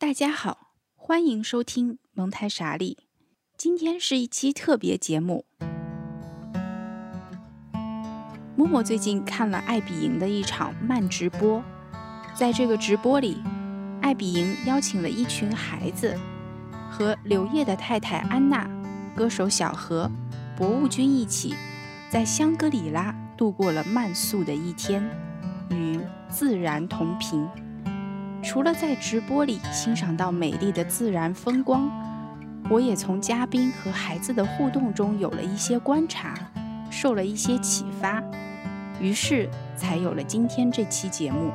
大家好，欢迎收听蒙台傻利。今天是一期特别节目。默默最近看了艾比营的一场慢直播，在这个直播里，艾比营邀请了一群孩子和刘烨的太太安娜、歌手小何、博物君一起，在香格里拉度过了慢速的一天，与自然同频。除了在直播里欣赏到美丽的自然风光，我也从嘉宾和孩子的互动中有了一些观察，受了一些启发，于是才有了今天这期节目。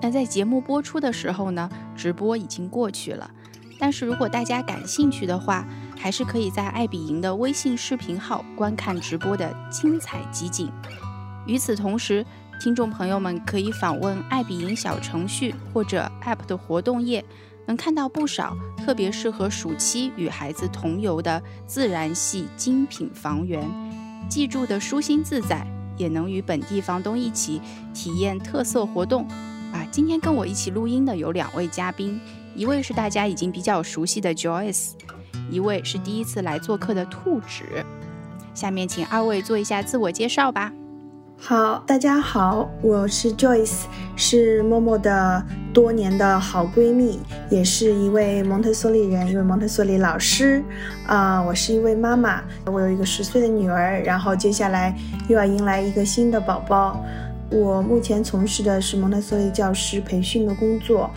那在节目播出的时候呢，直播已经过去了，但是如果大家感兴趣的话，还是可以在爱比营的微信视频号观看直播的精彩集锦。与此同时，听众朋友们可以访问爱彼迎小程序或者 App 的活动页，能看到不少特别适合暑期与孩子同游的自然系精品房源，既住的舒心自在，也能与本地房东一起体验特色活动。啊，今天跟我一起录音的有两位嘉宾，一位是大家已经比较熟悉的 Joyce，一位是第一次来做客的兔子。下面请二位做一下自我介绍吧。好，大家好，我是 Joyce，是默默的多年的好闺蜜，也是一位蒙特梭利人，一位蒙特梭利老师。啊，我是一位妈妈，我有一个十岁的女儿，然后接下来又要迎来一个新的宝宝。我目前从事的是蒙特梭利教师培训的工作，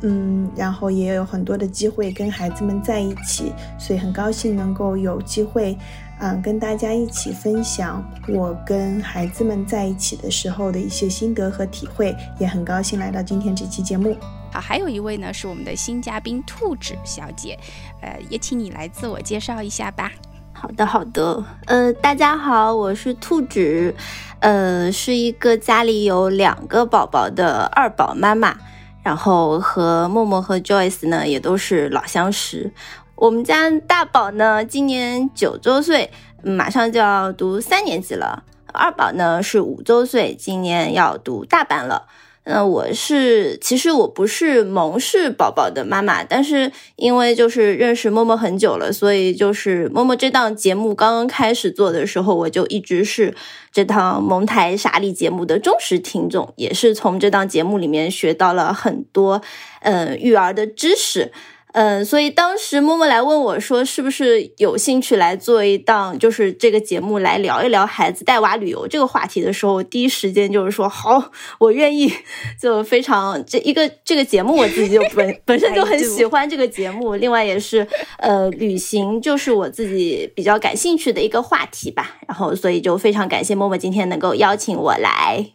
嗯，然后也有很多的机会跟孩子们在一起，所以很高兴能够有机会。嗯，跟大家一起分享我跟孩子们在一起的时候的一些心得和体会，也很高兴来到今天这期节目。好，还有一位呢是我们的新嘉宾兔子小姐，呃，也请你来自我介绍一下吧。好的，好的，呃，大家好，我是兔子，呃，是一个家里有两个宝宝的二宝妈妈，然后和默默和 Joyce 呢也都是老相识。我们家大宝呢，今年九周岁，马上就要读三年级了。二宝呢是五周岁，今年要读大班了。嗯，我是其实我不是蒙氏宝宝的妈妈，但是因为就是认识默默很久了，所以就是默默这档节目刚刚开始做的时候，我就一直是这档蒙台傻利节目的忠实听众，也是从这档节目里面学到了很多嗯育儿的知识。嗯，所以当时默默来问我说，是不是有兴趣来做一档，就是这个节目来聊一聊孩子带娃旅游这个话题的时候，第一时间就是说好，我愿意，就非常这一个这个节目我自己就本 本身就很喜欢这个节目，另外也是呃旅行就是我自己比较感兴趣的一个话题吧，然后所以就非常感谢默默今天能够邀请我来。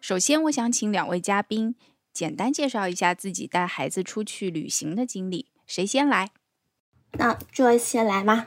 首先，我想请两位嘉宾。简单介绍一下自己带孩子出去旅行的经历，谁先来？那 Joy 先来吗？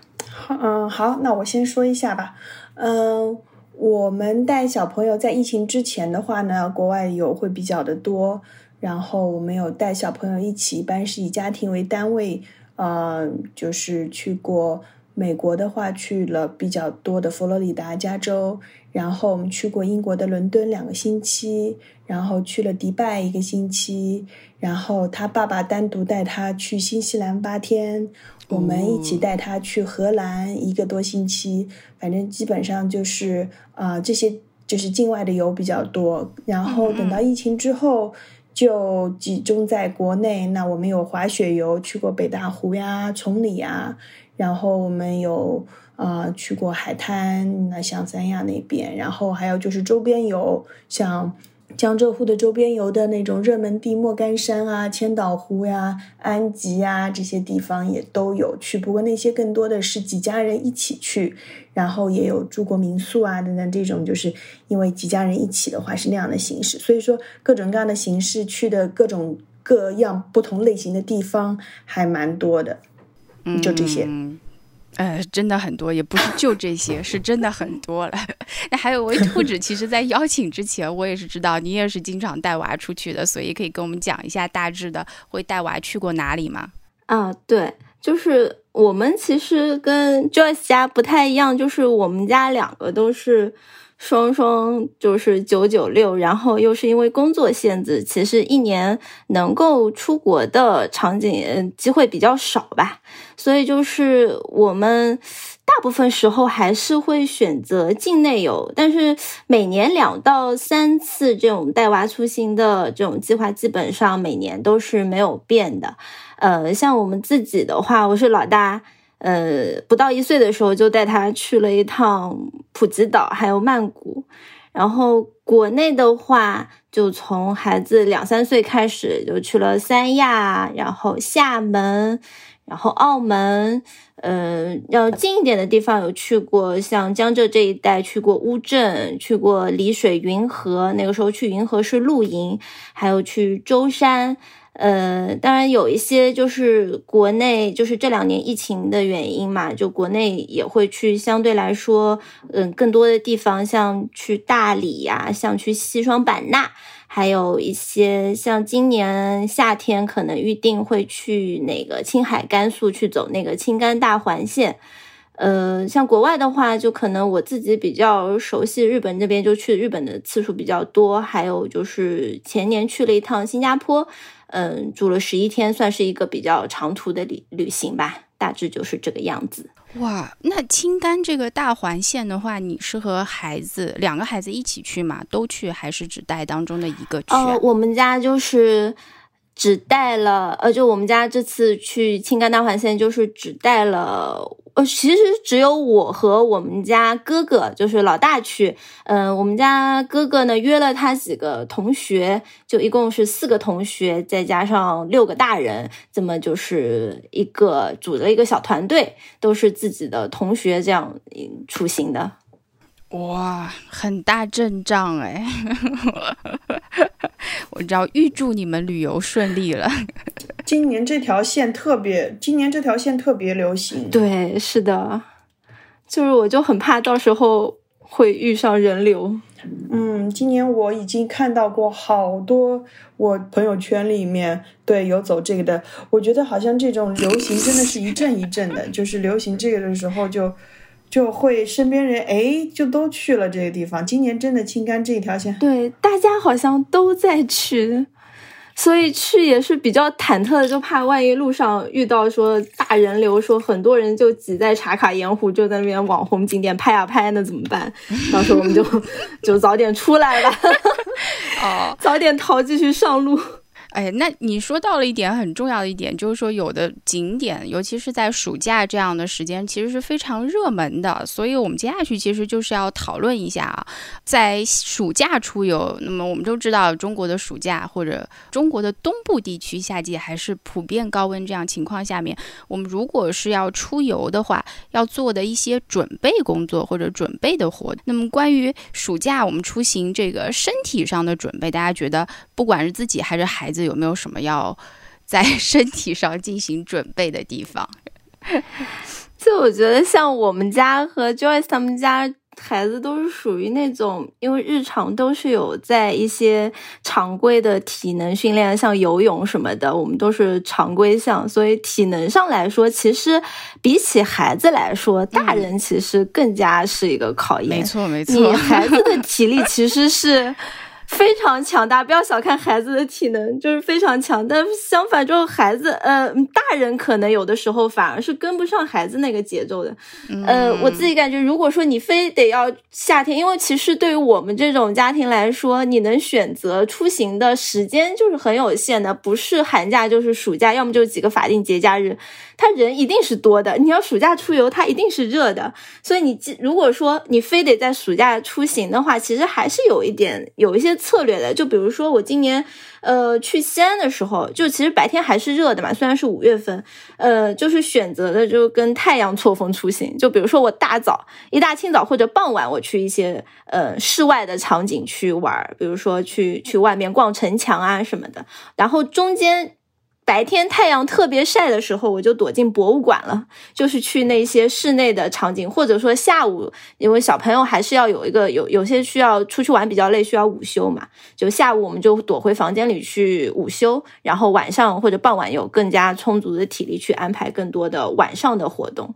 嗯，好，那我先说一下吧。嗯，我们带小朋友在疫情之前的话呢，国外游会比较的多，然后我们有带小朋友一起，一般是以家庭为单位，呃，就是去过美国的话，去了比较多的佛罗里达、加州。然后我们去过英国的伦敦两个星期，然后去了迪拜一个星期，然后他爸爸单独带他去新西兰八天，我们一起带他去荷兰一个多星期，反正基本上就是啊这些就是境外的游比较多。然后等到疫情之后，就集中在国内。那我们有滑雪游，去过北大湖呀、崇礼呀，然后我们有。啊，去过海滩，那像三亚那边，然后还有就是周边游，像江浙沪的周边游的那种热门地，莫干山啊、千岛湖呀、安吉呀这些地方也都有去。不过那些更多的是几家人一起去，然后也有住过民宿啊等等这种，就是因为几家人一起的话是那样的形式。所以说各种各样的形式去的各种各样不同类型的地方还蛮多的，就这些。呃，真的很多，也不是就这些，是真的很多了。那还有位兔子，其实，在邀请之前，我也是知道你也是经常带娃出去的，所以可以跟我们讲一下大致的会带娃去过哪里吗？啊，对，就是我们其实跟 Joyce 家不太一样，就是我们家两个都是。双双就是九九六，然后又是因为工作限制，其实一年能够出国的场景机会比较少吧，所以就是我们大部分时候还是会选择境内游，但是每年两到三次这种带娃出行的这种计划，基本上每年都是没有变的。呃，像我们自己的话，我是老大。呃，不到一岁的时候就带他去了一趟普吉岛，还有曼谷。然后国内的话，就从孩子两三岁开始就去了三亚，然后厦门，然后澳门。呃，要近一点的地方有去过，像江浙这一带去过乌镇，去过丽水云河。那个时候去云河是露营，还有去舟山。呃，当然有一些就是国内，就是这两年疫情的原因嘛，就国内也会去相对来说，嗯，更多的地方，像去大理呀，像去西双版纳，还有一些像今年夏天可能预定会去那个青海、甘肃去走那个青甘大环线。呃，像国外的话，就可能我自己比较熟悉日本这边，就去日本的次数比较多，还有就是前年去了一趟新加坡。嗯，住了十一天，算是一个比较长途的旅旅行吧，大致就是这个样子。哇，那青甘这个大环线的话，你是和孩子两个孩子一起去吗？都去还是只带当中的一个去？哦，我们家就是只带了，呃，就我们家这次去青甘大环线，就是只带了。呃，其实只有我和我们家哥哥，就是老大去。嗯，我们家哥哥呢约了他几个同学，就一共是四个同学，再加上六个大人，这么就是一个组了一个小团队，都是自己的同学这样出行的。哇，很大阵仗哎！我知道，预祝你们旅游顺利了。今年这条线特别，今年这条线特别流行。对，是的，就是我就很怕到时候会遇上人流。嗯，今年我已经看到过好多我朋友圈里面对有走这个的，我觉得好像这种流行真的是一阵一阵的，就是流行这个的时候就。就会身边人哎，就都去了这个地方。今年真的青甘这一条线，对，大家好像都在去，所以去也是比较忐忑的，就怕万一路上遇到说大人流，说很多人就挤在茶卡盐湖，就在那边网红景点拍啊拍，那怎么办？到时候我们就就早点出来吧，哦，早点逃，继续上路。哎，那你说到了一点很重要的一点，就是说有的景点，尤其是在暑假这样的时间，其实是非常热门的。所以，我们接下去其实就是要讨论一下啊，在暑假出游。那么，我们都知道，中国的暑假或者中国的东部地区夏季还是普遍高温这样情况下面，我们如果是要出游的话，要做的一些准备工作或者准备的活。那么，关于暑假我们出行这个身体上的准备，大家觉得不管是自己还是孩子。有没有什么要 在身体上进行准备的地方？就我觉得，像我们家和 Joyce 他们家孩子都是属于那种，因为日常都是有在一些常规的体能训练，像游泳什么的，我们都是常规项，所以体能上来说，其实比起孩子来说，大人其实更加是一个考验。没错，没错，你孩子的体力其实是。非常强大，不要小看孩子的体能，就是非常强。但相反，之后孩子，呃，大人可能有的时候反而是跟不上孩子那个节奏的。呃，我自己感觉，如果说你非得要夏天，因为其实对于我们这种家庭来说，你能选择出行的时间就是很有限的，不是寒假就是暑假，要么就是几个法定节假日。他人一定是多的，你要暑假出游，它一定是热的。所以你如果说你非得在暑假出行的话，其实还是有一点有一些策略的。就比如说我今年，呃，去西安的时候，就其实白天还是热的嘛，虽然是五月份，呃，就是选择的就跟太阳错峰出行。就比如说我大早一大清早或者傍晚，我去一些呃室外的场景去玩，比如说去去外面逛城墙啊什么的，然后中间。白天太阳特别晒的时候，我就躲进博物馆了，就是去那些室内的场景，或者说下午，因为小朋友还是要有一个有有些需要出去玩比较累，需要午休嘛，就下午我们就躲回房间里去午休，然后晚上或者傍晚有更加充足的体力去安排更多的晚上的活动。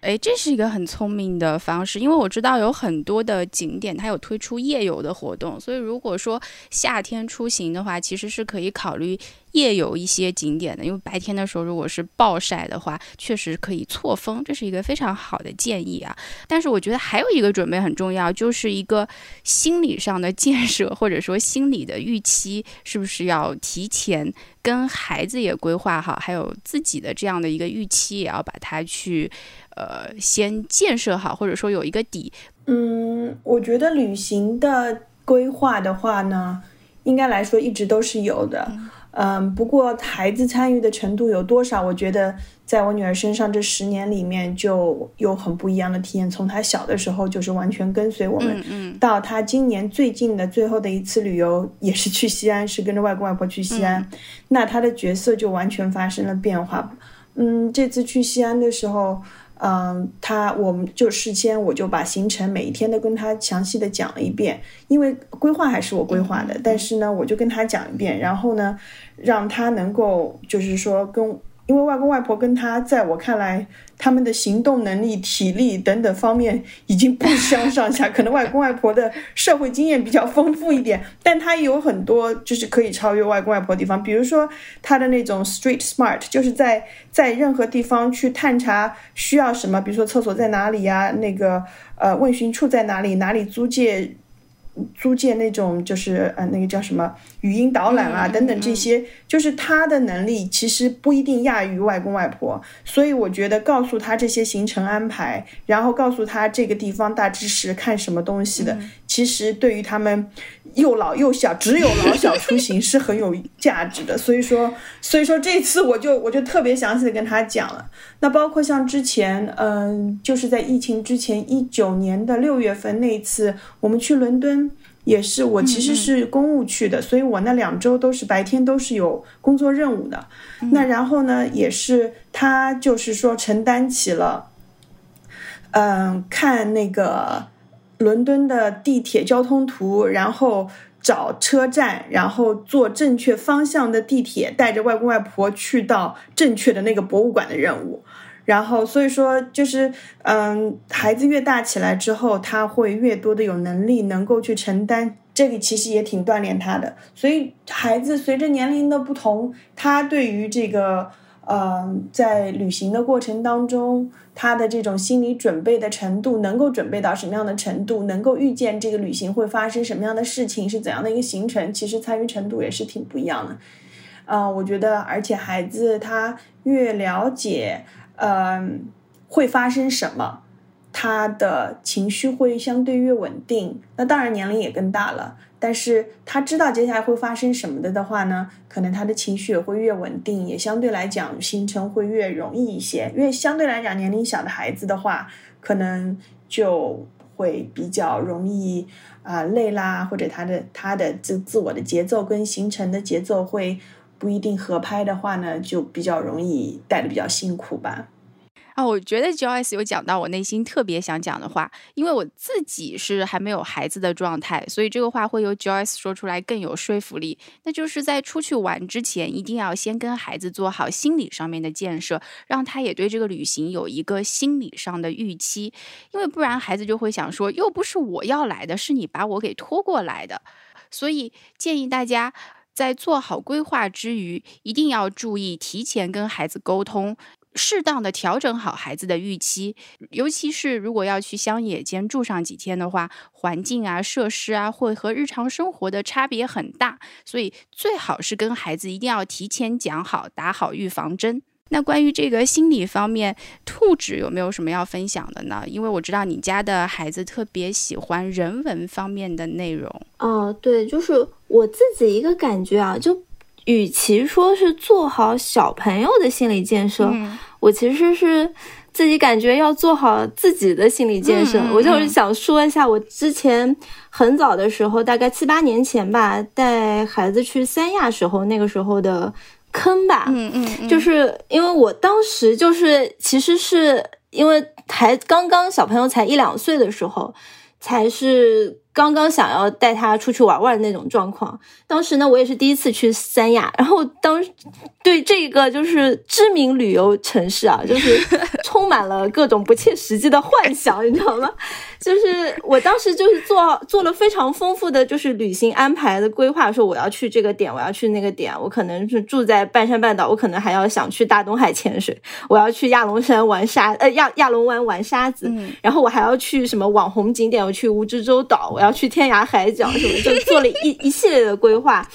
哎，这是一个很聪明的方式，因为我知道有很多的景点它有推出夜游的活动，所以如果说夏天出行的话，其实是可以考虑。夜游一些景点的，因为白天的时候如果是暴晒的话，确实可以错峰，这是一个非常好的建议啊。但是我觉得还有一个准备很重要，就是一个心理上的建设，或者说心理的预期，是不是要提前跟孩子也规划好，还有自己的这样的一个预期，也要把它去呃先建设好，或者说有一个底。嗯，我觉得旅行的规划的话呢，应该来说一直都是有的。嗯，不过孩子参与的程度有多少？我觉得在我女儿身上这十年里面就有很不一样的体验。从她小的时候就是完全跟随我们，到她今年最近的最后的一次旅游也是去西安，是跟着外公外婆去西安，那她的角色就完全发生了变化。嗯，这次去西安的时候。嗯，他我们就事先我就把行程每一天都跟他详细的讲了一遍，因为规划还是我规划的，但是呢，我就跟他讲一遍，然后呢，让他能够就是说跟。因为外公外婆跟他在我看来，他们的行动能力、体力等等方面已经不相上下。可能外公外婆的社会经验比较丰富一点，但他有很多就是可以超越外公外婆的地方。比如说他的那种 street smart，就是在在任何地方去探查需要什么，比如说厕所在哪里呀，那个呃问询处在哪里，哪里租借。租借那种就是呃那个叫什么语音导览啊等等这些，就是他的能力其实不一定亚于外公外婆，所以我觉得告诉他这些行程安排，然后告诉他这个地方大致是看什么东西的，其实对于他们又老又小只有老小出行是很有价值的。所以说，所以说这次我就我就特别详细的跟他讲了。那包括像之前，嗯，就是在疫情之前一九年的六月份那次，我们去伦敦。也是，我其实是公务去的，所以我那两周都是白天都是有工作任务的。那然后呢，也是他就是说承担起了，嗯，看那个伦敦的地铁交通图，然后找车站，然后坐正确方向的地铁，带着外公外婆去到正确的那个博物馆的任务。然后，所以说就是，嗯，孩子越大起来之后，他会越多的有能力能够去承担，这个其实也挺锻炼他的。所以，孩子随着年龄的不同，他对于这个，呃，在旅行的过程当中，他的这种心理准备的程度，能够准备到什么样的程度，能够预见这个旅行会发生什么样的事情，是怎样的一个行程，其实参与程度也是挺不一样的。啊，我觉得，而且孩子他越了解。嗯，会发生什么？他的情绪会相对越稳定。那当然年龄也更大了，但是他知道接下来会发生什么的的话呢，可能他的情绪也会越稳定，也相对来讲行程会越容易一些。因为相对来讲年龄小的孩子的话，可能就会比较容易啊累啦，或者他的他的自自我的节奏跟行程的节奏会。不一定合拍的话呢，就比较容易带的比较辛苦吧。啊，我觉得 Joyce 有讲到我内心特别想讲的话，因为我自己是还没有孩子的状态，所以这个话会由 Joyce 说出来更有说服力。那就是在出去玩之前，一定要先跟孩子做好心理上面的建设，让他也对这个旅行有一个心理上的预期，因为不然孩子就会想说，又不是我要来的，是你把我给拖过来的。所以建议大家。在做好规划之余，一定要注意提前跟孩子沟通，适当的调整好孩子的预期。尤其是如果要去乡野间住上几天的话，环境啊、设施啊，会和日常生活的差别很大，所以最好是跟孩子一定要提前讲好，打好预防针。那关于这个心理方面，兔子有没有什么要分享的呢？因为我知道你家的孩子特别喜欢人文方面的内容。哦，对，就是我自己一个感觉啊，就与其说是做好小朋友的心理建设，我其实是自己感觉要做好自己的心理建设。我就是想说一下，我之前很早的时候，大概七八年前吧，带孩子去三亚时候，那个时候的。坑吧，嗯嗯，就是因为我当时就是，其实是因为才刚刚小朋友才一两岁的时候，才是。刚刚想要带他出去玩玩的那种状况，当时呢，我也是第一次去三亚，然后当对这个就是知名旅游城市啊，就是充满了各种不切实际的幻想，你知道吗？就是我当时就是做做了非常丰富的就是旅行安排的规划，说我要去这个点，我要去那个点，我可能是住在半山半岛，我可能还要想去大东海潜水，我要去亚龙山玩沙呃亚亚龙湾玩沙子，然后我还要去什么网红景点，我去蜈支洲岛，我要。要去天涯海角什么，就做了一一系列的规划。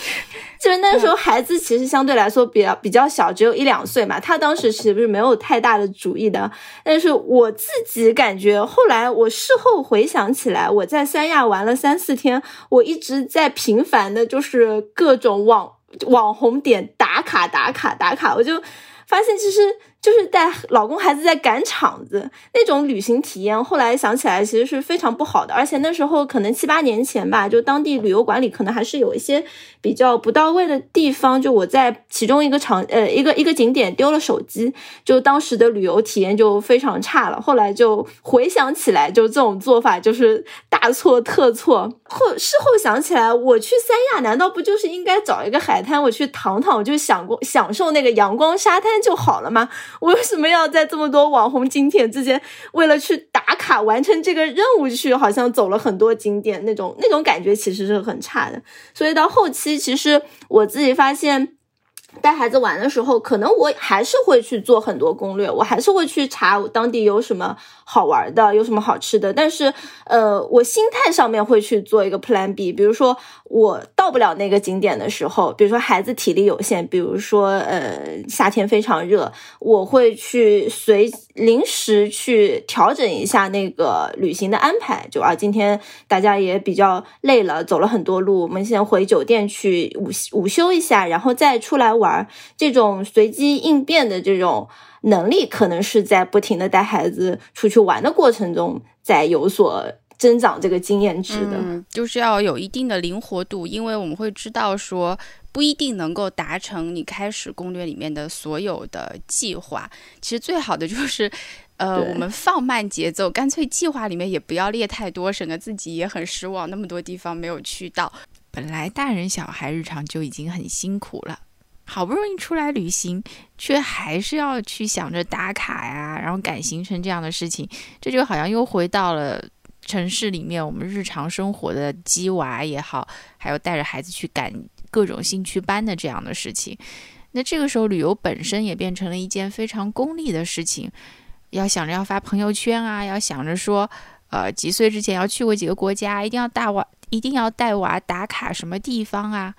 就是那时候孩子其实相对来说比较比较小，只有一两岁嘛。他当时其实是没有太大的主意的。但是我自己感觉，后来我事后回想起来，我在三亚玩了三四天，我一直在频繁的，就是各种网网红点打卡打卡打卡，我就发现其实。就是带老公孩子在赶场子那种旅行体验，后来想起来其实是非常不好的。而且那时候可能七八年前吧，就当地旅游管理可能还是有一些比较不到位的地方。就我在其中一个场呃一个一个景点丢了手机，就当时的旅游体验就非常差了。后来就回想起来，就这种做法就是大错特错。后事后想起来，我去三亚难道不就是应该找一个海滩，我去躺躺，我就享过享受那个阳光沙滩就好了吗？我为什么要在这么多网红景点之间，为了去打卡完成这个任务去，好像走了很多景点那种那种感觉其实是很差的。所以到后期，其实我自己发现。带孩子玩的时候，可能我还是会去做很多攻略，我还是会去查当地有什么好玩的，有什么好吃的。但是，呃，我心态上面会去做一个 Plan B。比如说，我到不了那个景点的时候，比如说孩子体力有限，比如说呃夏天非常热，我会去随临时去调整一下那个旅行的安排。就啊，今天大家也比较累了，走了很多路，我们先回酒店去午午休一下，然后再出来。玩这种随机应变的这种能力，可能是在不停的带孩子出去玩的过程中，在有所增长这个经验值的。嗯，就是要有一定的灵活度，因为我们会知道说不一定能够达成你开始攻略里面的所有的计划。其实最好的就是，呃，我们放慢节奏，干脆计划里面也不要列太多，省得自己也很失望，那么多地方没有去到。本来大人小孩日常就已经很辛苦了。好不容易出来旅行，却还是要去想着打卡呀，然后赶行程这样的事情，这就好像又回到了城市里面我们日常生活的鸡娃也好，还有带着孩子去赶各种兴趣班的这样的事情。那这个时候，旅游本身也变成了一件非常功利的事情，要想着要发朋友圈啊，要想着说，呃，几岁之前要去过几个国家，一定要带娃，一定要带娃打卡什么地方啊。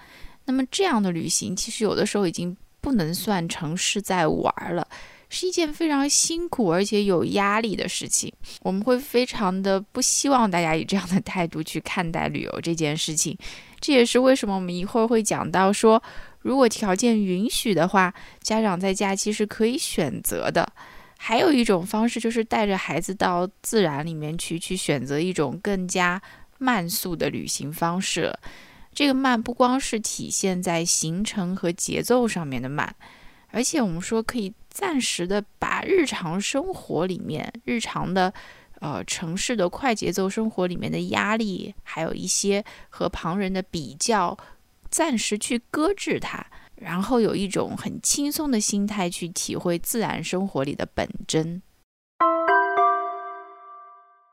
那么这样的旅行，其实有的时候已经不能算成是在玩了，是一件非常辛苦而且有压力的事情。我们会非常的不希望大家以这样的态度去看待旅游这件事情。这也是为什么我们一会儿会讲到说，如果条件允许的话，家长在假期是可以选择的。还有一种方式就是带着孩子到自然里面去，去选择一种更加慢速的旅行方式。这个慢不光是体现在行程和节奏上面的慢，而且我们说可以暂时的把日常生活里面、日常的呃城市的快节奏生活里面的压力，还有一些和旁人的比较，暂时去搁置它，然后有一种很轻松的心态去体会自然生活里的本真。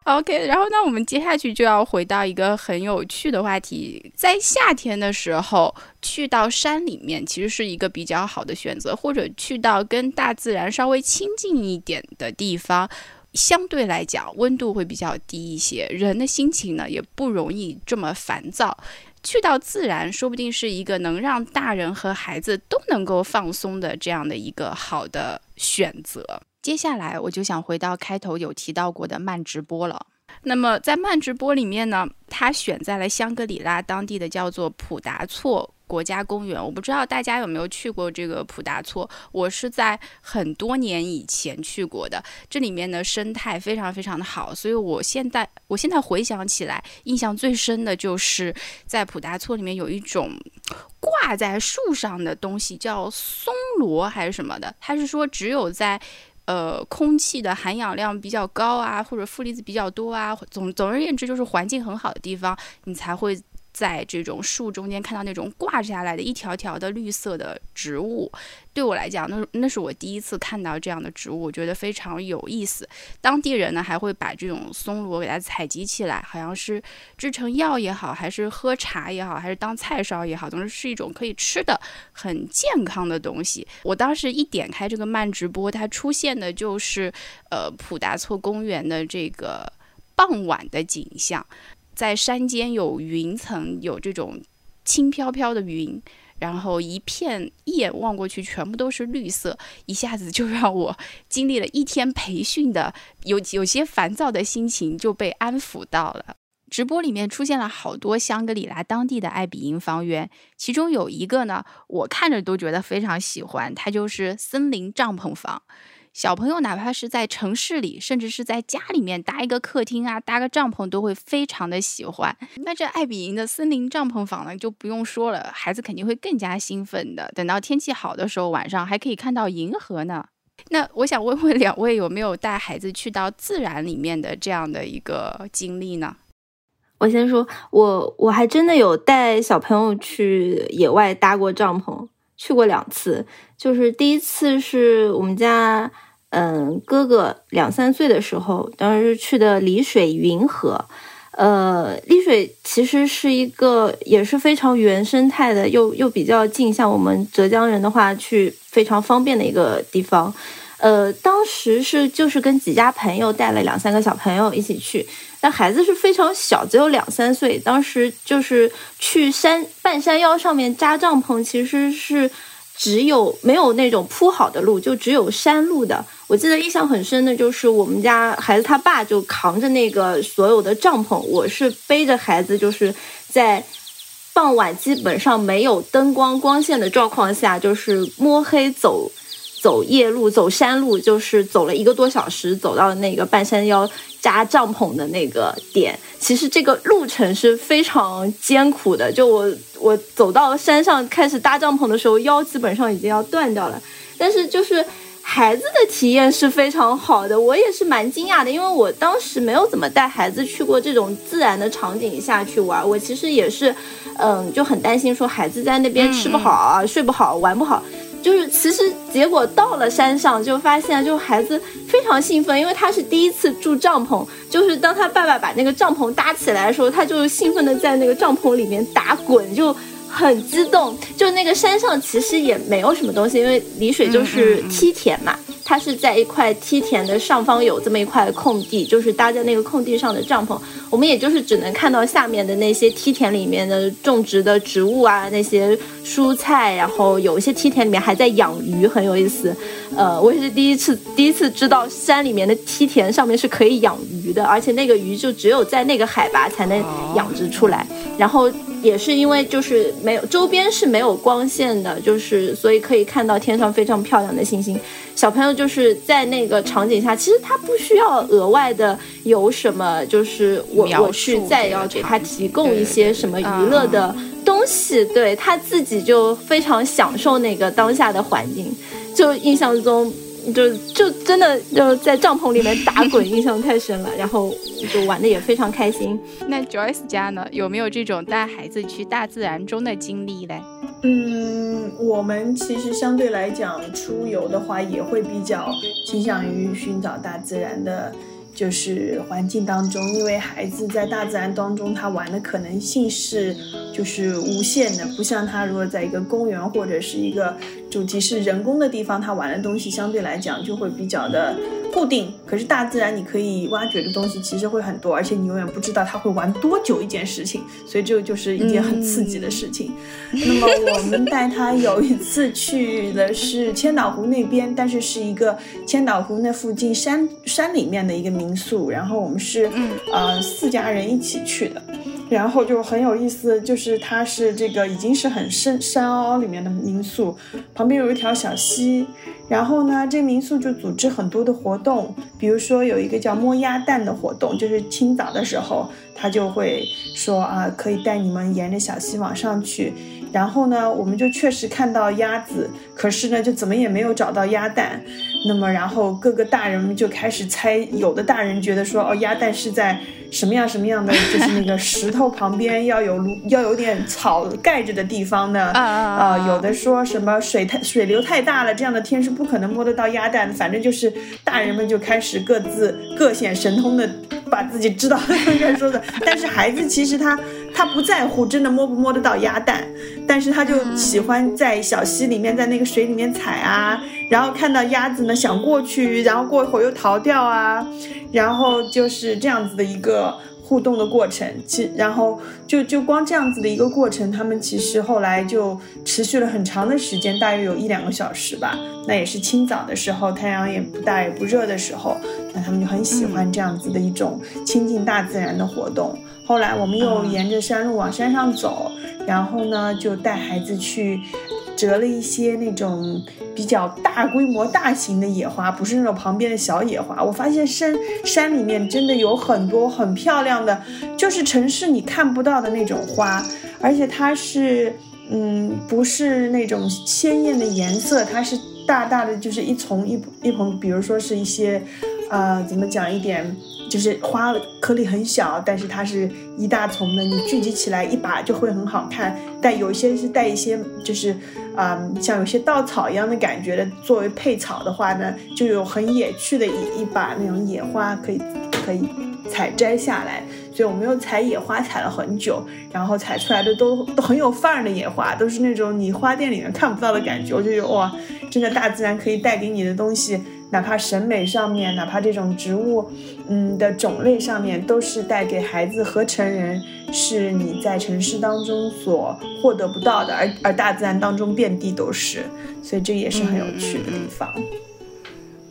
OK，然后那我们接下去就要回到一个很有趣的话题，在夏天的时候去到山里面，其实是一个比较好的选择，或者去到跟大自然稍微亲近一点的地方，相对来讲温度会比较低一些，人的心情呢也不容易这么烦躁。去到自然，说不定是一个能让大人和孩子都能够放松的这样的一个好的选择。接下来我就想回到开头有提到过的慢直播了。那么在慢直播里面呢，他选在了香格里拉当地的叫做普达措国家公园。我不知道大家有没有去过这个普达措，我是在很多年以前去过的。这里面的生态非常非常的好，所以我现在我现在回想起来，印象最深的就是在普达措里面有一种挂在树上的东西，叫松萝还是什么的。他是说只有在呃空气的含氧量比较高啊，或者负离子比较多啊，总总而言之就是环境很好的地方，你才会。在这种树中间看到那种挂下来的一条条的绿色的植物，对我来讲，那那是我第一次看到这样的植物，我觉得非常有意思。当地人呢还会把这种松萝给它采集起来，好像是制成药也好，还是喝茶也好，还是当菜烧也好，总之是一种可以吃的很健康的东西。我当时一点开这个慢直播，它出现的就是呃普达措公园的这个傍晚的景象。在山间有云层，有这种轻飘飘的云，然后一片一眼望过去全部都是绿色，一下子就让我经历了一天培训的有有些烦躁的心情就被安抚到了。直播里面出现了好多香格里拉当地的爱比营房源，其中有一个呢，我看着都觉得非常喜欢，它就是森林帐篷房。小朋友哪怕是在城市里，甚至是在家里面搭一个客厅啊，搭个帐篷都会非常的喜欢。那这爱比营的森林帐篷房呢，就不用说了，孩子肯定会更加兴奋的。等到天气好的时候，晚上还可以看到银河呢。那我想问问两位，有没有带孩子去到自然里面的这样的一个经历呢？我先说，我我还真的有带小朋友去野外搭过帐篷。去过两次，就是第一次是我们家，嗯，哥哥两三岁的时候，当时去的丽水云河，呃，丽水其实是一个也是非常原生态的，又又比较近，像我们浙江人的话，去非常方便的一个地方。呃，当时是就是跟几家朋友带了两三个小朋友一起去，但孩子是非常小，只有两三岁。当时就是去山半山腰上面扎帐篷，其实是只有没有那种铺好的路，就只有山路的。我记得印象很深的就是我们家孩子他爸就扛着那个所有的帐篷，我是背着孩子，就是在傍晚基本上没有灯光光线的状况下，就是摸黑走。走夜路，走山路，就是走了一个多小时，走到那个半山腰扎帐篷的那个点。其实这个路程是非常艰苦的。就我我走到山上开始搭帐篷的时候，腰基本上已经要断掉了。但是就是孩子的体验是非常好的，我也是蛮惊讶的，因为我当时没有怎么带孩子去过这种自然的场景下去玩。我其实也是，嗯，就很担心说孩子在那边吃不好，睡不好，玩不好。就是其实结果到了山上，就发现就孩子非常兴奋，因为他是第一次住帐篷。就是当他爸爸把那个帐篷搭起来的时候，他就兴奋的在那个帐篷里面打滚，就很激动。就那个山上其实也没有什么东西，因为丽水就是梯田嘛。它是在一块梯田的上方有这么一块空地，就是搭在那个空地上的帐篷。我们也就是只能看到下面的那些梯田里面的种植的植物啊，那些蔬菜，然后有一些梯田里面还在养鱼，很有意思。呃，我也是第一次第一次知道山里面的梯田上面是可以养鱼的，而且那个鱼就只有在那个海拔才能养殖出来。然后也是因为就是没有周边是没有光线的，就是所以可以看到天上非常漂亮的星星。小朋友就是在那个场景下，其实他不需要额外的有什么，就是我我去再要给他提供一些什么娱乐的东西，对他自己就非常享受那个当下的环境，就印象中。就就真的就在帐篷里面打滚，印象太深了。然后就玩的也非常开心。那 Joyce 家呢，有没有这种带孩子去大自然中的经历嘞？嗯，我们其实相对来讲出游的话，也会比较倾向于寻找大自然的。就是环境当中，因为孩子在大自然当中，他玩的可能性是就是无限的，不像他如果在一个公园或者是一个主题是人工的地方，他玩的东西相对来讲就会比较的。固定，可是大自然你可以挖掘的东西其实会很多，而且你永远不知道他会玩多久一件事情，所以这个就是一件很刺激的事情。那么我们带他有一次去的是千岛湖那边，但是是一个千岛湖那附近山山里面的一个民宿，然后我们是呃四家人一起去的，然后就很有意思，就是它是这个已经是很深山凹里面的民宿，旁边有一条小溪。然后呢，这民宿就组织很多的活动，比如说有一个叫摸鸭蛋的活动，就是清早的时候，他就会说啊，可以带你们沿着小溪往上去，然后呢，我们就确实看到鸭子，可是呢，就怎么也没有找到鸭蛋。那么，然后各个大人们就开始猜，有的大人觉得说，哦，鸭蛋是在什么样什么样的，就是那个石头旁边要有要有点草盖着的地方呢？啊，有的说什么水太水流太大了，这样的天是不可能摸得到鸭蛋的。反正就是大人们就开始各自各显神通的把自己知道 应该说的，但是孩子其实他。他不在乎真的摸不摸得到鸭蛋，但是他就喜欢在小溪里面，在那个水里面踩啊，然后看到鸭子呢，想过去，然后过一会儿又逃掉啊，然后就是这样子的一个互动的过程。其然后就就光这样子的一个过程，他们其实后来就持续了很长的时间，大约有一两个小时吧。那也是清早的时候，太阳也不大也不热的时候，那他们就很喜欢这样子的一种亲近大自然的活动。后来我们又沿着山路往山上走，然后呢，就带孩子去折了一些那种比较大规模、大型的野花，不是那种旁边的小野花。我发现山山里面真的有很多很漂亮的，就是城市你看不到的那种花，而且它是，嗯，不是那种鲜艳的颜色，它是大大的，就是一丛一一捧，比如说是一些，呃，怎么讲一点。就是花颗粒很小，但是它是一大丛的，你聚集起来一把就会很好看。但有些是带一些，就是啊，像有些稻草一样的感觉的，作为配草的话呢，就有很野趣的一一把那种野花可以可以采摘下来。所以我们又采野花采了很久，然后采出来的都都很有范儿的野花，都是那种你花店里面看不到的感觉。我就觉得哇，真的大自然可以带给你的东西。哪怕审美上面，哪怕这种植物，嗯的种类上面，都是带给孩子和成人是你在城市当中所获得不到的，而而大自然当中遍地都是，所以这也是很有趣的地方。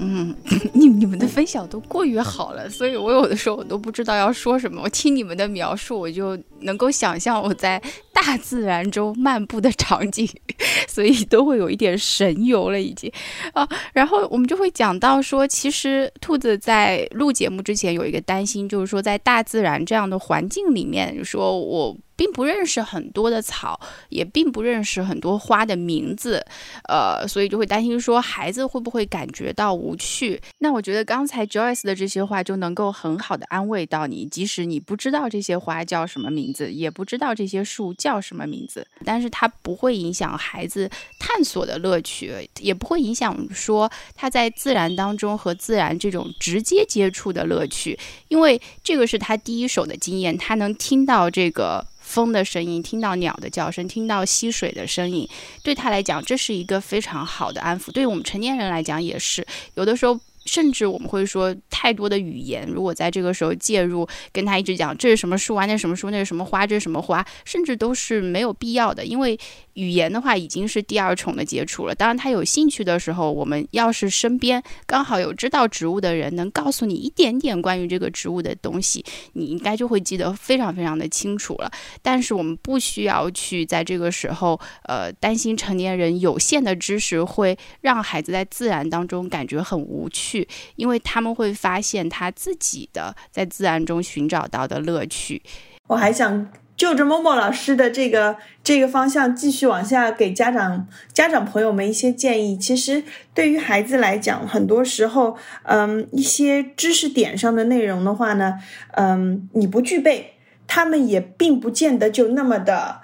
嗯，你你们的分享都过于好了，所以我有的时候我都不知道要说什么。我听你们的描述，我就能够想象我在大自然中漫步的场景，所以都会有一点神游了已经啊。然后我们就会讲到说，其实兔子在录节目之前有一个担心，就是说在大自然这样的环境里面，说我。并不认识很多的草，也并不认识很多花的名字，呃，所以就会担心说孩子会不会感觉到无趣。那我觉得刚才 Joyce 的这些话就能够很好的安慰到你，即使你不知道这些花叫什么名字，也不知道这些树叫叫什么名字，但是它不会影响孩子探索的乐趣，也不会影响说他在自然当中和自然这种直接接触的乐趣，因为这个是他第一手的经验，他能听到这个。风的声音，听到鸟的叫声，听到溪水的声音，对他来讲，这是一个非常好的安抚。对于我们成年人来讲，也是有的时候。甚至我们会说，太多的语言，如果在这个时候介入，跟他一直讲这是什么树啊，那是什么树，那是什么花，这是什么花，甚至都是没有必要的。因为语言的话已经是第二重的接触了。当然，他有兴趣的时候，我们要是身边刚好有知道植物的人，能告诉你一点点关于这个植物的东西，你应该就会记得非常非常的清楚了。但是我们不需要去在这个时候，呃，担心成年人有限的知识会让孩子在自然当中感觉很无趣。因为他们会发现他自己的在自然中寻找到的乐趣。我还想就着默默老师的这个这个方向继续往下给家长家长朋友们一些建议。其实对于孩子来讲，很多时候，嗯，一些知识点上的内容的话呢，嗯，你不具备，他们也并不见得就那么的。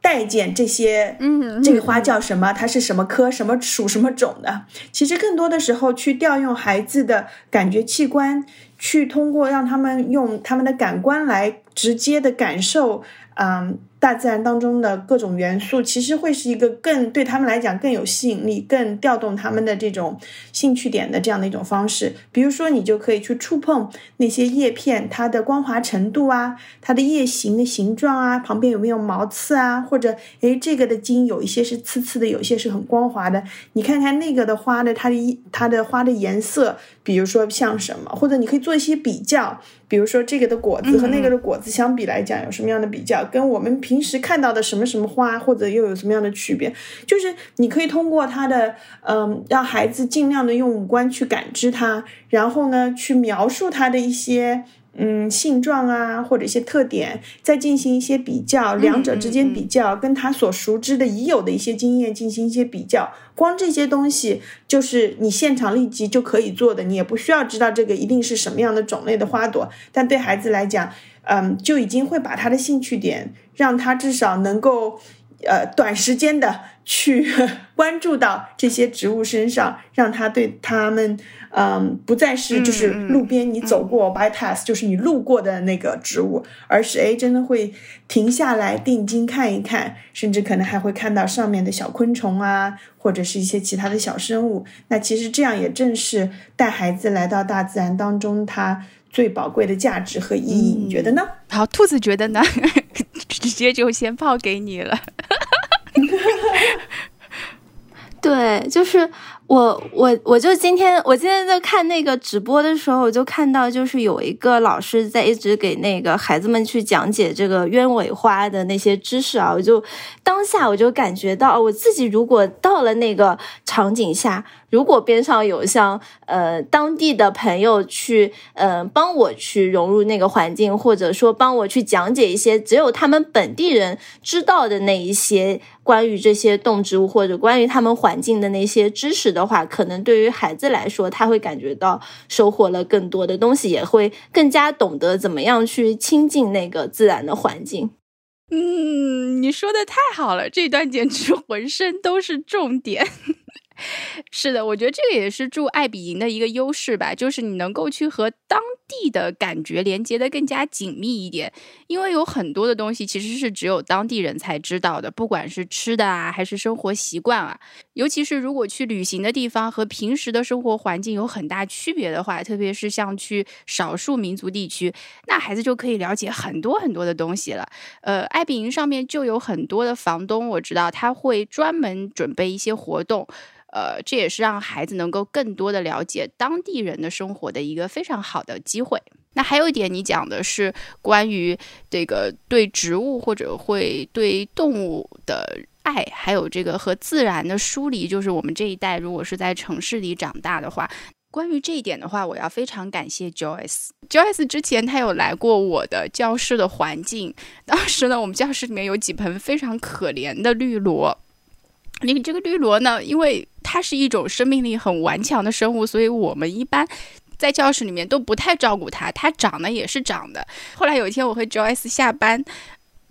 待见这些，嗯，这个花叫什么？它是什么科、什么属、什么种的？其实更多的时候，去调用孩子的感觉器官，去通过让他们用他们的感官来直接的感受，嗯。大自然当中的各种元素，其实会是一个更对他们来讲更有吸引力、更调动他们的这种兴趣点的这样的一种方式。比如说，你就可以去触碰那些叶片，它的光滑程度啊，它的叶形的形状啊，旁边有没有毛刺啊，或者诶，这个的茎有一些是刺刺的，有一些是很光滑的。你看看那个的花的它的它的花的颜色，比如说像什么，或者你可以做一些比较。比如说这个的果子和那个的果子相比来讲有什么样的比较？跟我们平时看到的什么什么花或者又有什么样的区别？就是你可以通过他的，嗯，让孩子尽量的用五官去感知它，然后呢去描述它的一些，嗯性状啊，或者一些特点，再进行一些比较，两者之间比较，跟他所熟知的已有的一些经验进行一些比较。光这些东西就是你现场立即就可以做的，你也不需要知道这个一定是什么样的种类的花朵。但对孩子来讲，嗯，就已经会把他的兴趣点让他至少能够。呃，短时间的去 关注到这些植物身上，让他对他们，嗯，不再是就是路边你走过 bypass，就是你路过的那个植物，而是哎，真的会停下来定睛看一看，甚至可能还会看到上面的小昆虫啊，或者是一些其他的小生物。那其实这样也正是带孩子来到大自然当中，它最宝贵的价值和意义。你觉得呢？好，兔子觉得呢？直接就先泡给你了。对，就是我，我，我就今天，我今天在看那个直播的时候，我就看到，就是有一个老师在一直给那个孩子们去讲解这个鸢尾花的那些知识啊，我就当下我就感觉到，我自己如果到了那个场景下。如果边上有像呃当地的朋友去呃帮我去融入那个环境，或者说帮我去讲解一些只有他们本地人知道的那一些关于这些动植物或者关于他们环境的那些知识的的话，可能对于孩子来说，他会感觉到收获了更多的东西，也会更加懂得怎么样去亲近那个自然的环境。嗯，你说的太好了，这段简直 浑身都是重点。是的，我觉得这个也是住爱比营的一个优势吧，就是你能够去和当地的感觉连接的更加紧密一点，因为有很多的东西其实是只有当地人才知道的，不管是吃的啊，还是生活习惯啊，尤其是如果去旅行的地方和平时的生活环境有很大区别的话，特别是像去少数民族地区，那孩子就可以了解很多很多的东西了。呃，爱比营上面就有很多的房东，我知道他会专门准备一些活动。呃，这也是让孩子能够更多的了解当地人的生活的一个非常好的机机会。那还有一点，你讲的是关于这个对植物或者会对动物的爱，还有这个和自然的疏离。就是我们这一代如果是在城市里长大的话，关于这一点的话，我要非常感谢 Joyce。Joyce 之前他有来过我的教室的环境，当时呢，我们教室里面有几盆非常可怜的绿萝。你这个绿萝呢，因为它是一种生命力很顽强的生物，所以我们一般在教室里面都不太照顾它。它长得也是长的。后来有一天，我和 Joyce 下班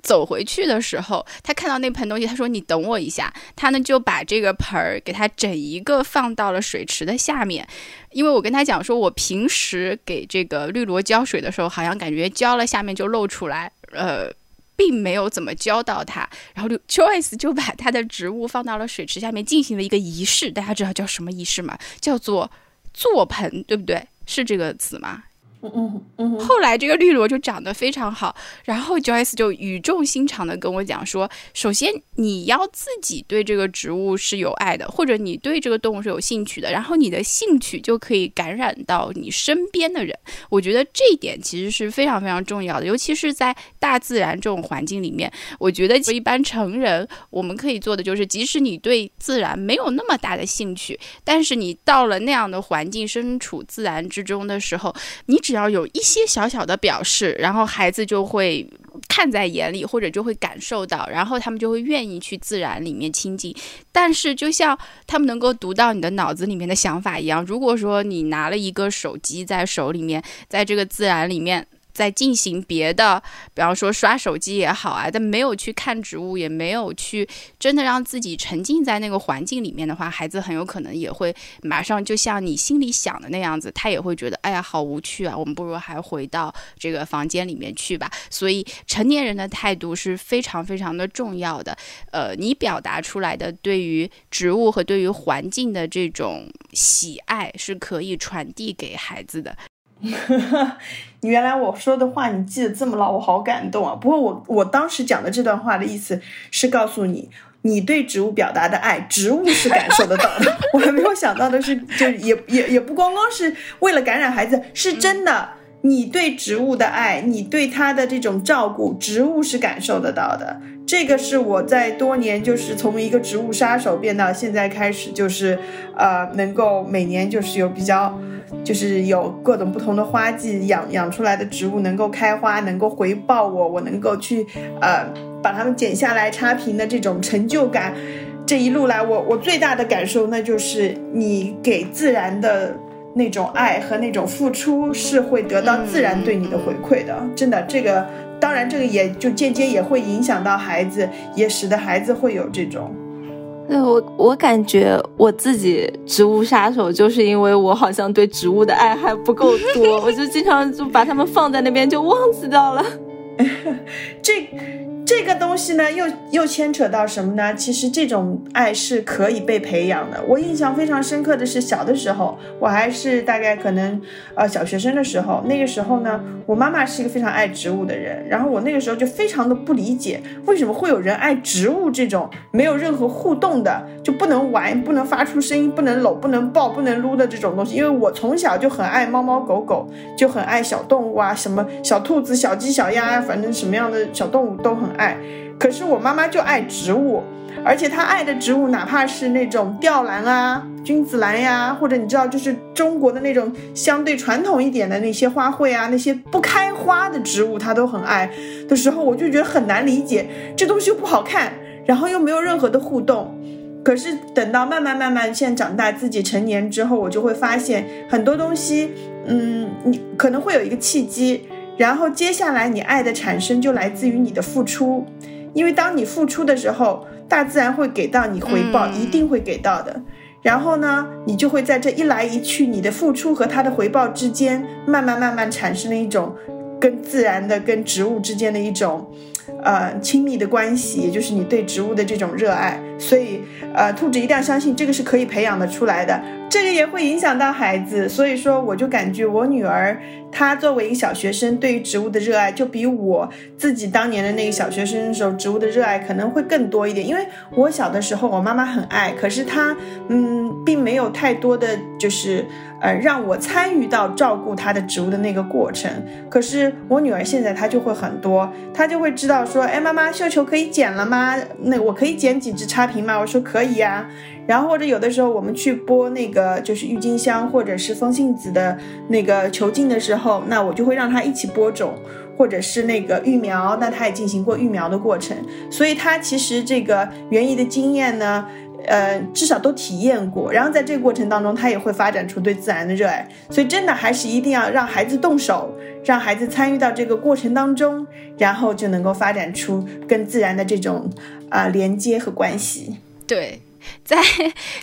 走回去的时候，他看到那盆东西，他说：“你等我一下。”他呢就把这个盆儿给它整一个放到了水池的下面，因为我跟他讲说，我平时给这个绿萝浇水的时候，好像感觉浇了下面就露出来，呃。并没有怎么浇到它，然后 Joyce 就把他的植物放到了水池下面，进行了一个仪式。大家知道叫什么仪式吗？叫做坐盆，对不对？是这个词吗？嗯嗯，后来这个绿萝就长得非常好，然后 Joyce 就语重心长的跟我讲说，首先你要自己对这个植物是有爱的，或者你对这个动物是有兴趣的，然后你的兴趣就可以感染到你身边的人。我觉得这一点其实是非常非常重要的，尤其是在大自然这种环境里面，我觉得一般成人我们可以做的就是，即使你对自然没有那么大的兴趣，但是你到了那样的环境，身处自然之中的时候，你。只要有一些小小的表示，然后孩子就会看在眼里，或者就会感受到，然后他们就会愿意去自然里面亲近。但是，就像他们能够读到你的脑子里面的想法一样，如果说你拿了一个手机在手里面，在这个自然里面。在进行别的，比方说刷手机也好啊，但没有去看植物，也没有去真的让自己沉浸在那个环境里面的话，孩子很有可能也会马上就像你心里想的那样子，他也会觉得哎呀好无趣啊，我们不如还回到这个房间里面去吧。所以成年人的态度是非常非常的重要的。呃，你表达出来的对于植物和对于环境的这种喜爱是可以传递给孩子的。你原来我说的话你记得这么牢，我好感动啊！不过我我当时讲的这段话的意思是告诉你，你对植物表达的爱，植物是感受得到的。我还没有想到的是，就也也也不光光是为了感染孩子，是真的，你对植物的爱，你对它的这种照顾，植物是感受得到的。这个是我在多年就是从一个植物杀手变到现在开始，就是呃，能够每年就是有比较，就是有各种不同的花季养养出来的植物能够开花，能够回报我，我能够去呃把它们剪下来插瓶的这种成就感。这一路来，我我最大的感受，那就是你给自然的那种爱和那种付出，是会得到自然对你的回馈的。真的，这个当然，这个也就间接也会影响到孩子，也使得孩子会有这种。对我，我感觉我自己植物杀手，就是因为我好像对植物的爱还不够多，我就经常就把它们放在那边就忘记掉了。这。这个东西呢，又又牵扯到什么呢？其实这种爱是可以被培养的。我印象非常深刻的是，小的时候，我还是大概可能呃小学生的时候，那个时候呢，我妈妈是一个非常爱植物的人，然后我那个时候就非常的不理解，为什么会有人爱植物这种没有任何互动的，就不能玩、不能发出声音、不能搂、不能抱、不能撸的这种东西。因为我从小就很爱猫猫狗狗，就很爱小动物啊，什么小兔子、小鸡、小鸭，反正什么样的小动物都很。爱，可是我妈妈就爱植物，而且她爱的植物，哪怕是那种吊兰啊、君子兰呀，或者你知道，就是中国的那种相对传统一点的那些花卉啊，那些不开花的植物，她都很爱的时候，我就觉得很难理解，这东西又不好看，然后又没有任何的互动。可是等到慢慢慢慢现在长大，自己成年之后，我就会发现很多东西，嗯，你可能会有一个契机。然后接下来，你爱的产生就来自于你的付出，因为当你付出的时候，大自然会给到你回报，一定会给到的。然后呢，你就会在这一来一去，你的付出和它的回报之间，慢慢慢慢产生了一种跟自然的、跟植物之间的一种，呃，亲密的关系，也就是你对植物的这种热爱。所以，呃，兔子一定要相信，这个是可以培养的出来的。这个也会影响到孩子，所以说我就感觉我女儿她作为一个小学生，对于植物的热爱就比我自己当年的那个小学生的时候植物的热爱可能会更多一点。因为我小的时候我妈妈很爱，可是她嗯并没有太多的就是呃让我参与到照顾她的植物的那个过程。可是我女儿现在她就会很多，她就会知道说，哎妈妈绣球可以剪了吗？那我可以剪几只插瓶吗？我说可以呀。然后或者有的时候我们去播那个就是郁金香或者是风信子的那个球茎的时候，那我就会让他一起播种，或者是那个育苗，那他也进行过育苗的过程，所以他其实这个园艺的经验呢，呃，至少都体验过。然后在这个过程当中，他也会发展出对自然的热爱。所以真的还是一定要让孩子动手，让孩子参与到这个过程当中，然后就能够发展出跟自然的这种啊连接和关系。对。在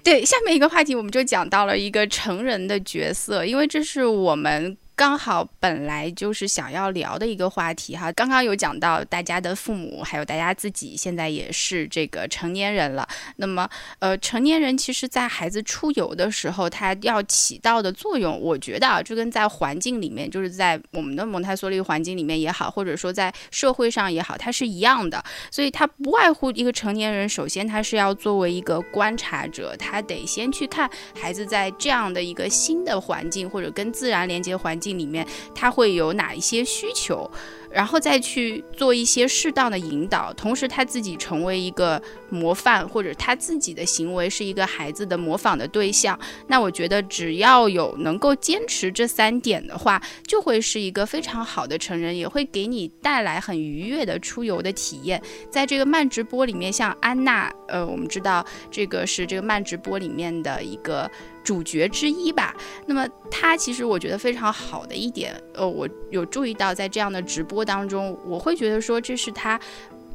对下面一个话题，我们就讲到了一个成人的角色，因为这是我们。刚好本来就是想要聊的一个话题哈，刚刚有讲到大家的父母，还有大家自己现在也是这个成年人了。那么，呃，成年人其实，在孩子出游的时候，他要起到的作用，我觉得啊，就跟在环境里面，就是在我们的蒙台梭利环境里面也好，或者说在社会上也好，它是一样的。所以，他不外乎一个成年人，首先他是要作为一个观察者，他得先去看孩子在这样的一个新的环境或者跟自然连接环境。里面他会有哪一些需求？然后再去做一些适当的引导，同时他自己成为一个模范，或者他自己的行为是一个孩子的模仿的对象。那我觉得只要有能够坚持这三点的话，就会是一个非常好的成人，也会给你带来很愉悦的出游的体验。在这个慢直播里面，像安娜，呃，我们知道这个是这个慢直播里面的一个主角之一吧。那么他其实我觉得非常好的一点，呃，我有注意到在这样的直播。当中，我会觉得说这是他，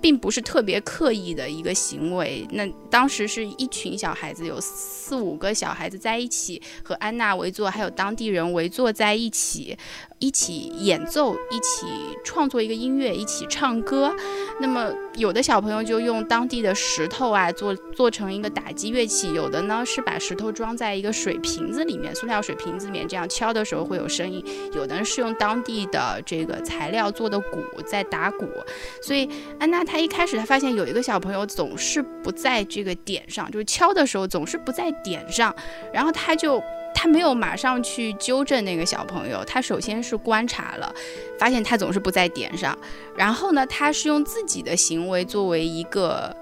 并不是特别刻意的一个行为。那当时是一群小孩子，有四五个小孩子在一起，和安娜围坐，还有当地人围坐在一起。一起演奏，一起创作一个音乐，一起唱歌。那么有的小朋友就用当地的石头啊做做成一个打击乐器，有的呢是把石头装在一个水瓶子里面，塑料水瓶子里面，这样敲的时候会有声音。有的是用当地的这个材料做的鼓在打鼓。所以安娜她一开始她发现有一个小朋友总是不在这个点上，就是敲的时候总是不在点上，然后她就。他没有马上去纠正那个小朋友，他首先是观察了，发现他总是不在点上，然后呢，他是用自己的行为作为一个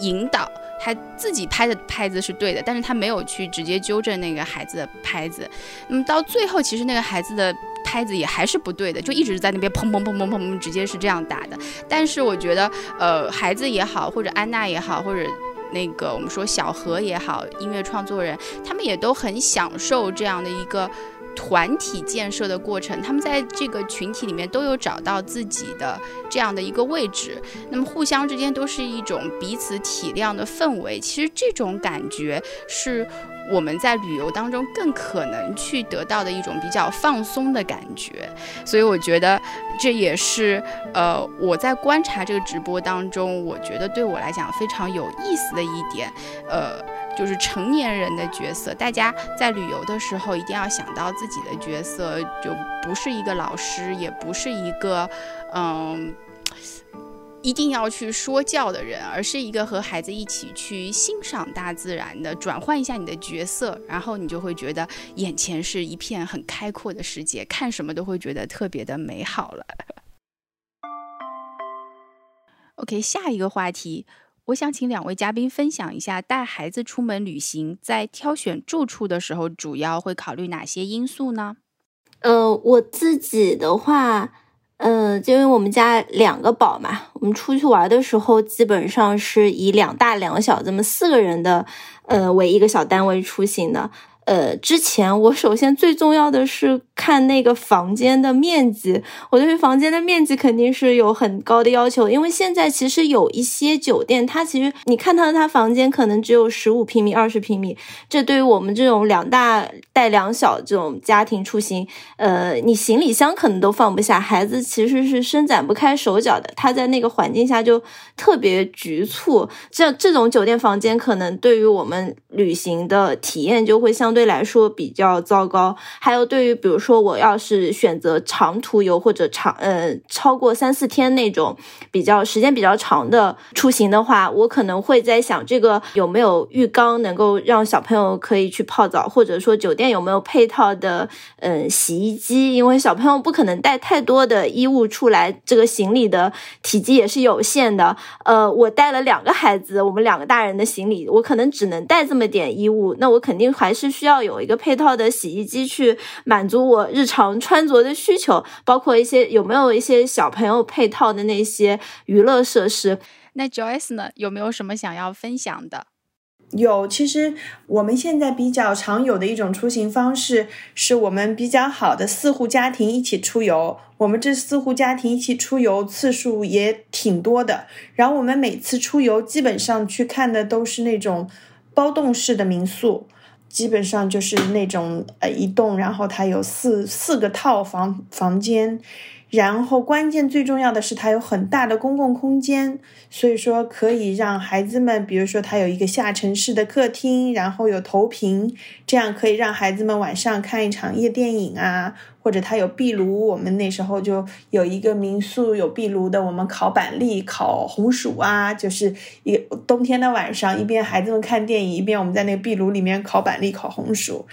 引导，他自己拍的拍子是对的，但是他没有去直接纠正那个孩子的拍子。那么到最后，其实那个孩子的拍子也还是不对的，就一直在那边砰砰砰砰砰砰，直接是这样打的。但是我觉得，呃，孩子也好，或者安娜也好，或者。那个我们说小何也好，音乐创作人，他们也都很享受这样的一个团体建设的过程。他们在这个群体里面都有找到自己的这样的一个位置，那么互相之间都是一种彼此体谅的氛围。其实这种感觉是。我们在旅游当中更可能去得到的一种比较放松的感觉，所以我觉得这也是呃我在观察这个直播当中，我觉得对我来讲非常有意思的一点，呃，就是成年人的角色，大家在旅游的时候一定要想到自己的角色，就不是一个老师，也不是一个嗯。一定要去说教的人，而是一个和孩子一起去欣赏大自然的，转换一下你的角色，然后你就会觉得眼前是一片很开阔的世界，看什么都会觉得特别的美好了。OK，下一个话题，我想请两位嘉宾分享一下带孩子出门旅行，在挑选住处的时候，主要会考虑哪些因素呢？呃，我自己的话。嗯，就因为我们家两个宝嘛，我们出去玩的时候，基本上是以两大两小这么四个人的，呃，为一个小单位出行的。呃，之前我首先最重要的是看那个房间的面积，我对房间的面积肯定是有很高的要求，因为现在其实有一些酒店，它其实你看到的它房间可能只有十五平米、二十平米，这对于我们这种两大带两小这种家庭出行，呃，你行李箱可能都放不下，孩子其实是伸展不开手脚的，他在那个环境下就特别局促，这这种酒店房间可能对于我们旅行的体验就会相对。来说比较糟糕，还有对于比如说我要是选择长途游或者长呃超过三四天那种比较时间比较长的出行的话，我可能会在想这个有没有浴缸能够让小朋友可以去泡澡，或者说酒店有没有配套的嗯洗衣机，因为小朋友不可能带太多的衣物出来，这个行李的体积也是有限的。呃，我带了两个孩子，我们两个大人的行李，我可能只能带这么点衣物，那我肯定还是需。要有一个配套的洗衣机去满足我日常穿着的需求，包括一些有没有一些小朋友配套的那些娱乐设施。那 Joyce 呢，有没有什么想要分享的？有，其实我们现在比较常有的一种出行方式，是我们比较好的四户家庭一起出游。我们这四户家庭一起出游次数也挺多的，然后我们每次出游基本上去看的都是那种包栋式的民宿。基本上就是那种呃一栋，然后它有四四个套房房间，然后关键最重要的是它有很大的公共空间，所以说可以让孩子们，比如说它有一个下沉式的客厅，然后有投屏，这样可以让孩子们晚上看一场夜电影啊。或者它有壁炉，我们那时候就有一个民宿有壁炉的，我们烤板栗、烤红薯啊，就是一冬天的晚上，一边孩子们看电影，一边我们在那个壁炉里面烤板栗、烤红薯。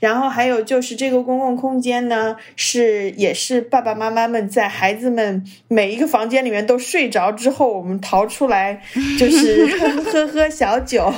然后还有就是这个公共空间呢，是也是爸爸妈妈们在孩子们每一个房间里面都睡着之后，我们逃出来，就是 喝喝小酒，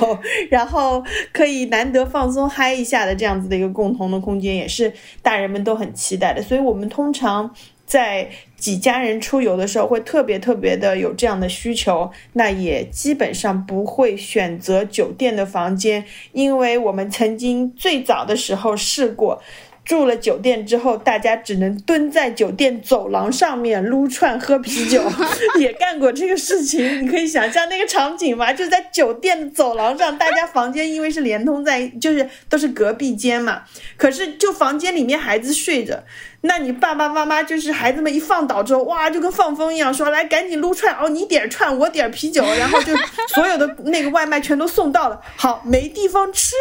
然后可以难得放松嗨一下的这样子的一个共同的空间，也是大人们都很期所以我们通常在几家人出游的时候，会特别特别的有这样的需求，那也基本上不会选择酒店的房间，因为我们曾经最早的时候试过。住了酒店之后，大家只能蹲在酒店走廊上面撸串喝啤酒，也干过这个事情。你可以想象那个场景吗？就在酒店的走廊上，大家房间因为是连通在，就是都是隔壁间嘛。可是就房间里面孩子睡着，那你爸爸妈妈就是孩子们一放倒之后，哇，就跟放风一样，说来赶紧撸串哦，你点串，我点啤酒，然后就所有的那个外卖全都送到了。好，没地方吃。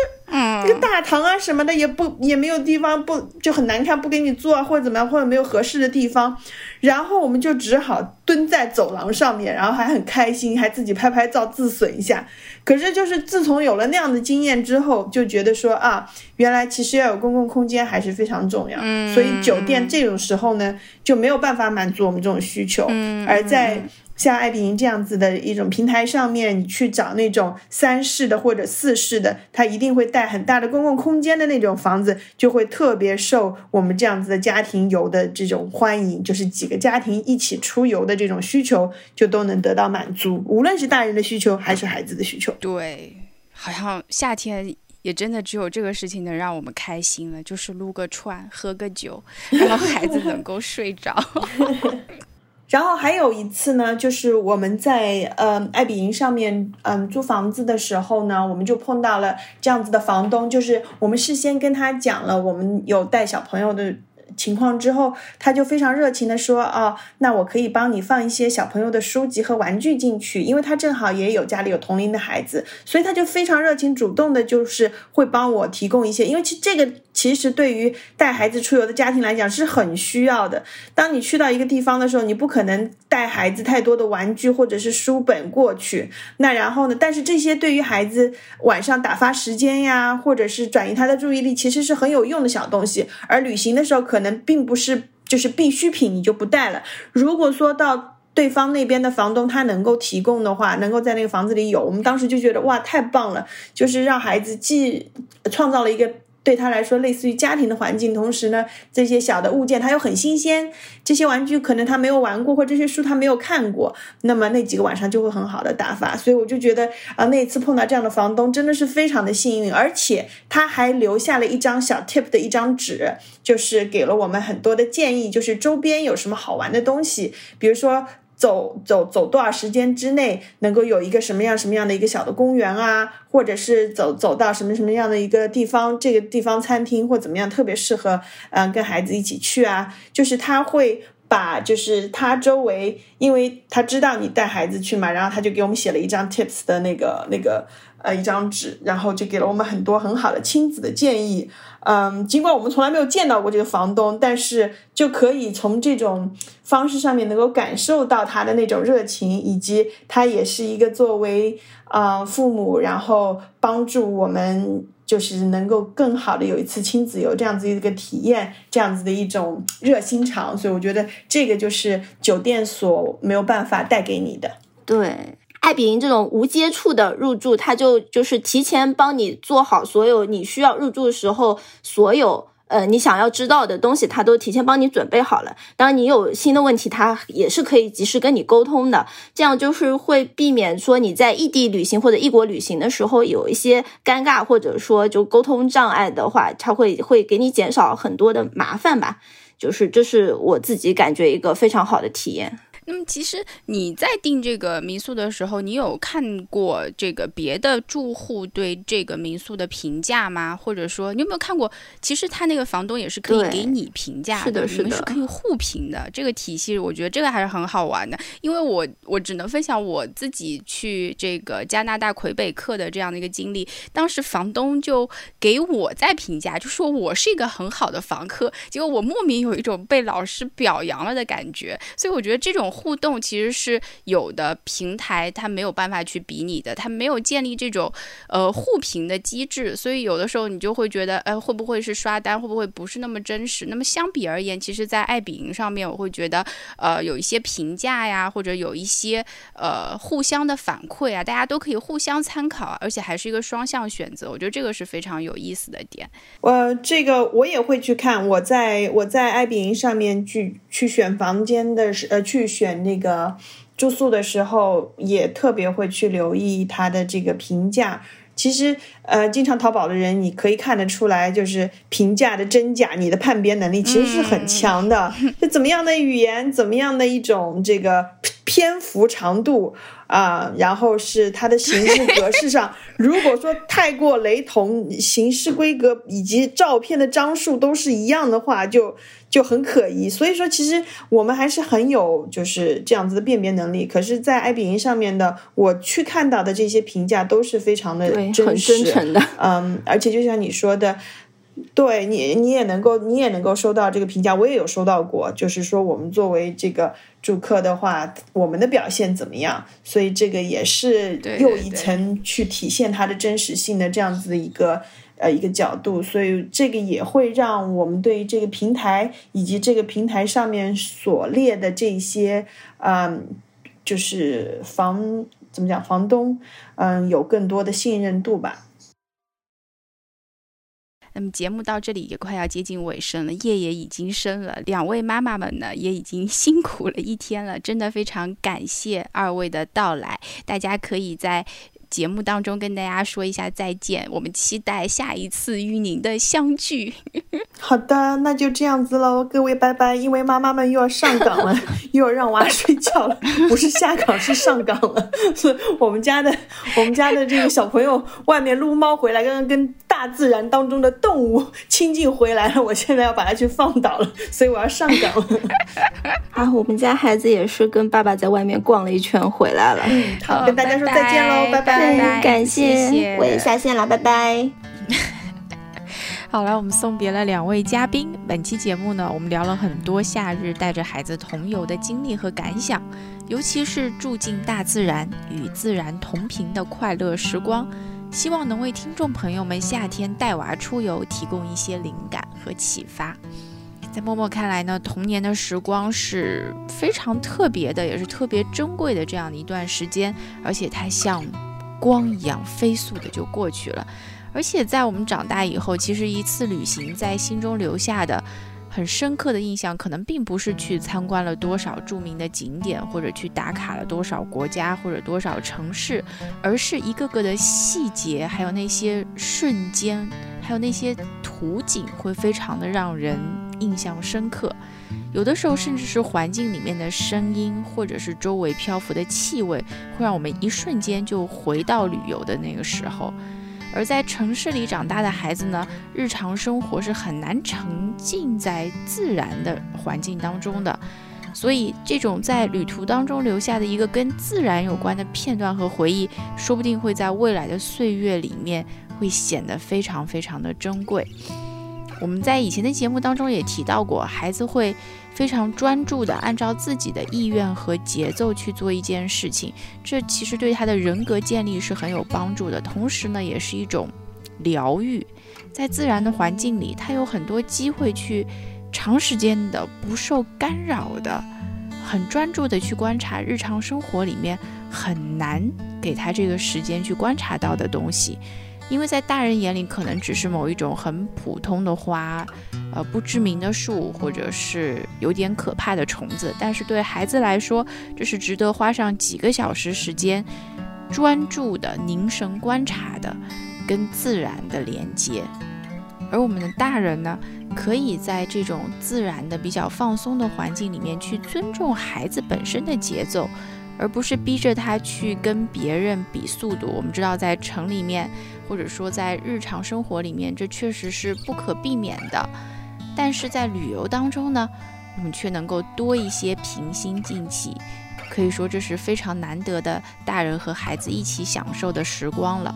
这个大堂啊什么的也不也没有地方，不就很难看，不给你做啊或者怎么样，或者没有合适的地方，然后我们就只好蹲在走廊上面，然后还很开心，还自己拍拍照自损一下。可是就是自从有了那样的经验之后，就觉得说啊，原来其实要有公共空间还是非常重要。嗯，所以酒店这种时候呢就没有办法满足我们这种需求。嗯，而在。像爱彼迎这样子的一种平台上面，你去找那种三室的或者四室的，它一定会带很大的公共空间的那种房子，就会特别受我们这样子的家庭游的这种欢迎，就是几个家庭一起出游的这种需求就都能得到满足，无论是大人的需求还是孩子的需求。对，好像夏天也真的只有这个事情能让我们开心了，就是撸个串，喝个酒，然后孩子能够睡着。然后还有一次呢，就是我们在呃爱彼迎上面嗯租房子的时候呢，我们就碰到了这样子的房东，就是我们事先跟他讲了，我们有带小朋友的。情况之后，他就非常热情的说：“哦，那我可以帮你放一些小朋友的书籍和玩具进去，因为他正好也有家里有同龄的孩子，所以他就非常热情主动的，就是会帮我提供一些。因为其实这个其实对于带孩子出游的家庭来讲是很需要的。当你去到一个地方的时候，你不可能带孩子太多的玩具或者是书本过去。那然后呢？但是这些对于孩子晚上打发时间呀，或者是转移他的注意力，其实是很有用的小东西。而旅行的时候可能。”并不是就是必需品，你就不带了。如果说到对方那边的房东他能够提供的话，能够在那个房子里有，我们当时就觉得哇，太棒了！就是让孩子既创造了一个。对他来说，类似于家庭的环境，同时呢，这些小的物件他又很新鲜，这些玩具可能他没有玩过，或这些书他没有看过，那么那几个晚上就会很好的打发。所以我就觉得啊，那次碰到这样的房东真的是非常的幸运，而且他还留下了一张小 tip 的一张纸，就是给了我们很多的建议，就是周边有什么好玩的东西，比如说。走走走多少时间之内能够有一个什么样什么样的一个小的公园啊，或者是走走到什么什么样的一个地方，这个地方餐厅或怎么样特别适合，嗯，跟孩子一起去啊。就是他会把，就是他周围，因为他知道你带孩子去嘛，然后他就给我们写了一张 tips 的那个那个呃一张纸，然后就给了我们很多很好的亲子的建议。嗯，尽管我们从来没有见到过这个房东，但是就可以从这种方式上面能够感受到他的那种热情，以及他也是一个作为啊父母，然后帮助我们就是能够更好的有一次亲子游这样子一个体验，这样子的一种热心肠。所以我觉得这个就是酒店所没有办法带给你的。对。爱彼迎这种无接触的入住，他就就是提前帮你做好所有你需要入住时候，所有呃你想要知道的东西，他都提前帮你准备好了。当你有新的问题，他也是可以及时跟你沟通的。这样就是会避免说你在异地旅行或者异国旅行的时候有一些尴尬，或者说就沟通障碍的话，他会会给你减少很多的麻烦吧。就是这是我自己感觉一个非常好的体验。那么，其实你在订这个民宿的时候，你有看过这个别的住户对这个民宿的评价吗？或者说，你有没有看过？其实他那个房东也是可以给你评价的，你们是可以互评的。这个体系，我觉得这个还是很好玩的。因为我我只能分享我自己去这个加拿大魁北克的这样的一个经历。当时房东就给我在评价，就说我是一个很好的房客。结果我莫名有一种被老师表扬了的感觉。所以我觉得这种。互动其实是有的平台，它没有办法去比拟的，它没有建立这种呃互评的机制，所以有的时候你就会觉得，哎，会不会是刷单，会不会不是那么真实？那么相比而言，其实，在爱彼迎上面，我会觉得，呃，有一些评价呀，或者有一些呃互相的反馈啊，大家都可以互相参考，而且还是一个双向选择，我觉得这个是非常有意思的点。呃，这个我也会去看，我在我在爱彼迎上面去去选房间的时，呃，去选。那个住宿的时候，也特别会去留意它的这个评价。其实，呃，经常淘宝的人，你可以看得出来，就是评价的真假，你的判别能力其实是很强的。就怎么样的语言，怎么样的一种这个篇幅长度。啊，然后是它的形式格式上，如果说太过雷同，形式规格以及照片的张数都是一样的话，就就很可疑。所以说，其实我们还是很有就是这样子的辨别能力。可是，在爱彼迎上面的，我去看到的这些评价都是非常的对，真很真诚的。嗯，而且就像你说的。对你，你也能够，你也能够收到这个评价，我也有收到过。就是说，我们作为这个主客的话，我们的表现怎么样？所以这个也是又一层去体现它的真实性的这样子的一个呃一个角度。所以这个也会让我们对于这个平台以及这个平台上面所列的这些嗯，就是房怎么讲房东嗯有更多的信任度吧。那么节目到这里也快要接近尾声了，夜也已经深了，两位妈妈们呢也已经 辛苦了一天了，真的非常感谢二位的到来，大家可以在。节目当中跟大家说一下再见，我们期待下一次与您的相聚。好的，那就这样子喽，各位拜拜。因为妈妈们又要上岗了，又要让娃睡觉了，不是下岗是上岗了。是我们家的我们家的这个小朋友外面撸猫回来，刚刚跟大自然当中的动物 亲近回来了，我现在要把它去放倒了，所以我要上岗了。啊，我们家孩子也是跟爸爸在外面逛了一圈回来了。嗯，好，跟大家说再见喽，拜拜。感谢，我也下线了，拜拜。好了，我们送别了两位嘉宾。本期节目呢，我们聊了很多夏日带着孩子同游的经历和感想，尤其是住进大自然、与自然同频的快乐时光，希望能为听众朋友们夏天带娃出游提供一些灵感和启发。在默默看来呢，童年的时光是非常特别的，也是特别珍贵的这样的一段时间，而且它像。光一样飞速的就过去了，而且在我们长大以后，其实一次旅行在心中留下的很深刻的印象，可能并不是去参观了多少著名的景点，或者去打卡了多少国家或者多少城市，而是一个个的细节，还有那些瞬间，还有那些图景，会非常的让人印象深刻。有的时候，甚至是环境里面的声音，或者是周围漂浮的气味，会让我们一瞬间就回到旅游的那个时候。而在城市里长大的孩子呢，日常生活是很难沉浸在自然的环境当中的，所以这种在旅途当中留下的一个跟自然有关的片段和回忆，说不定会在未来的岁月里面会显得非常非常的珍贵。我们在以前的节目当中也提到过，孩子会非常专注的按照自己的意愿和节奏去做一件事情，这其实对他的人格建立是很有帮助的，同时呢，也是一种疗愈。在自然的环境里，他有很多机会去长时间的不受干扰的，很专注的去观察日常生活里面很难给他这个时间去观察到的东西。因为在大人眼里，可能只是某一种很普通的花，呃，不知名的树，或者是有点可怕的虫子。但是对孩子来说，这是值得花上几个小时时间，专注的凝神观察的，跟自然的连接。而我们的大人呢，可以在这种自然的、比较放松的环境里面，去尊重孩子本身的节奏。而不是逼着他去跟别人比速度。我们知道，在城里面，或者说在日常生活里面，这确实是不可避免的。但是在旅游当中呢，我们却能够多一些平心静气，可以说这是非常难得的大人和孩子一起享受的时光了。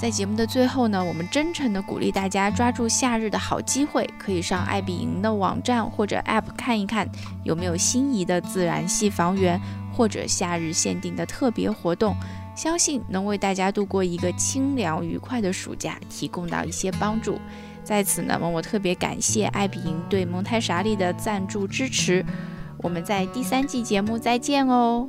在节目的最后呢，我们真诚的鼓励大家抓住夏日的好机会，可以上爱彼迎的网站或者 App 看一看有没有心仪的自然系房源。或者夏日限定的特别活动，相信能为大家度过一个清凉愉快的暑假提供到一些帮助。在此呢，我特别感谢爱彼迎对蒙台莎利的赞助支持。我们在第三季节目再见哦。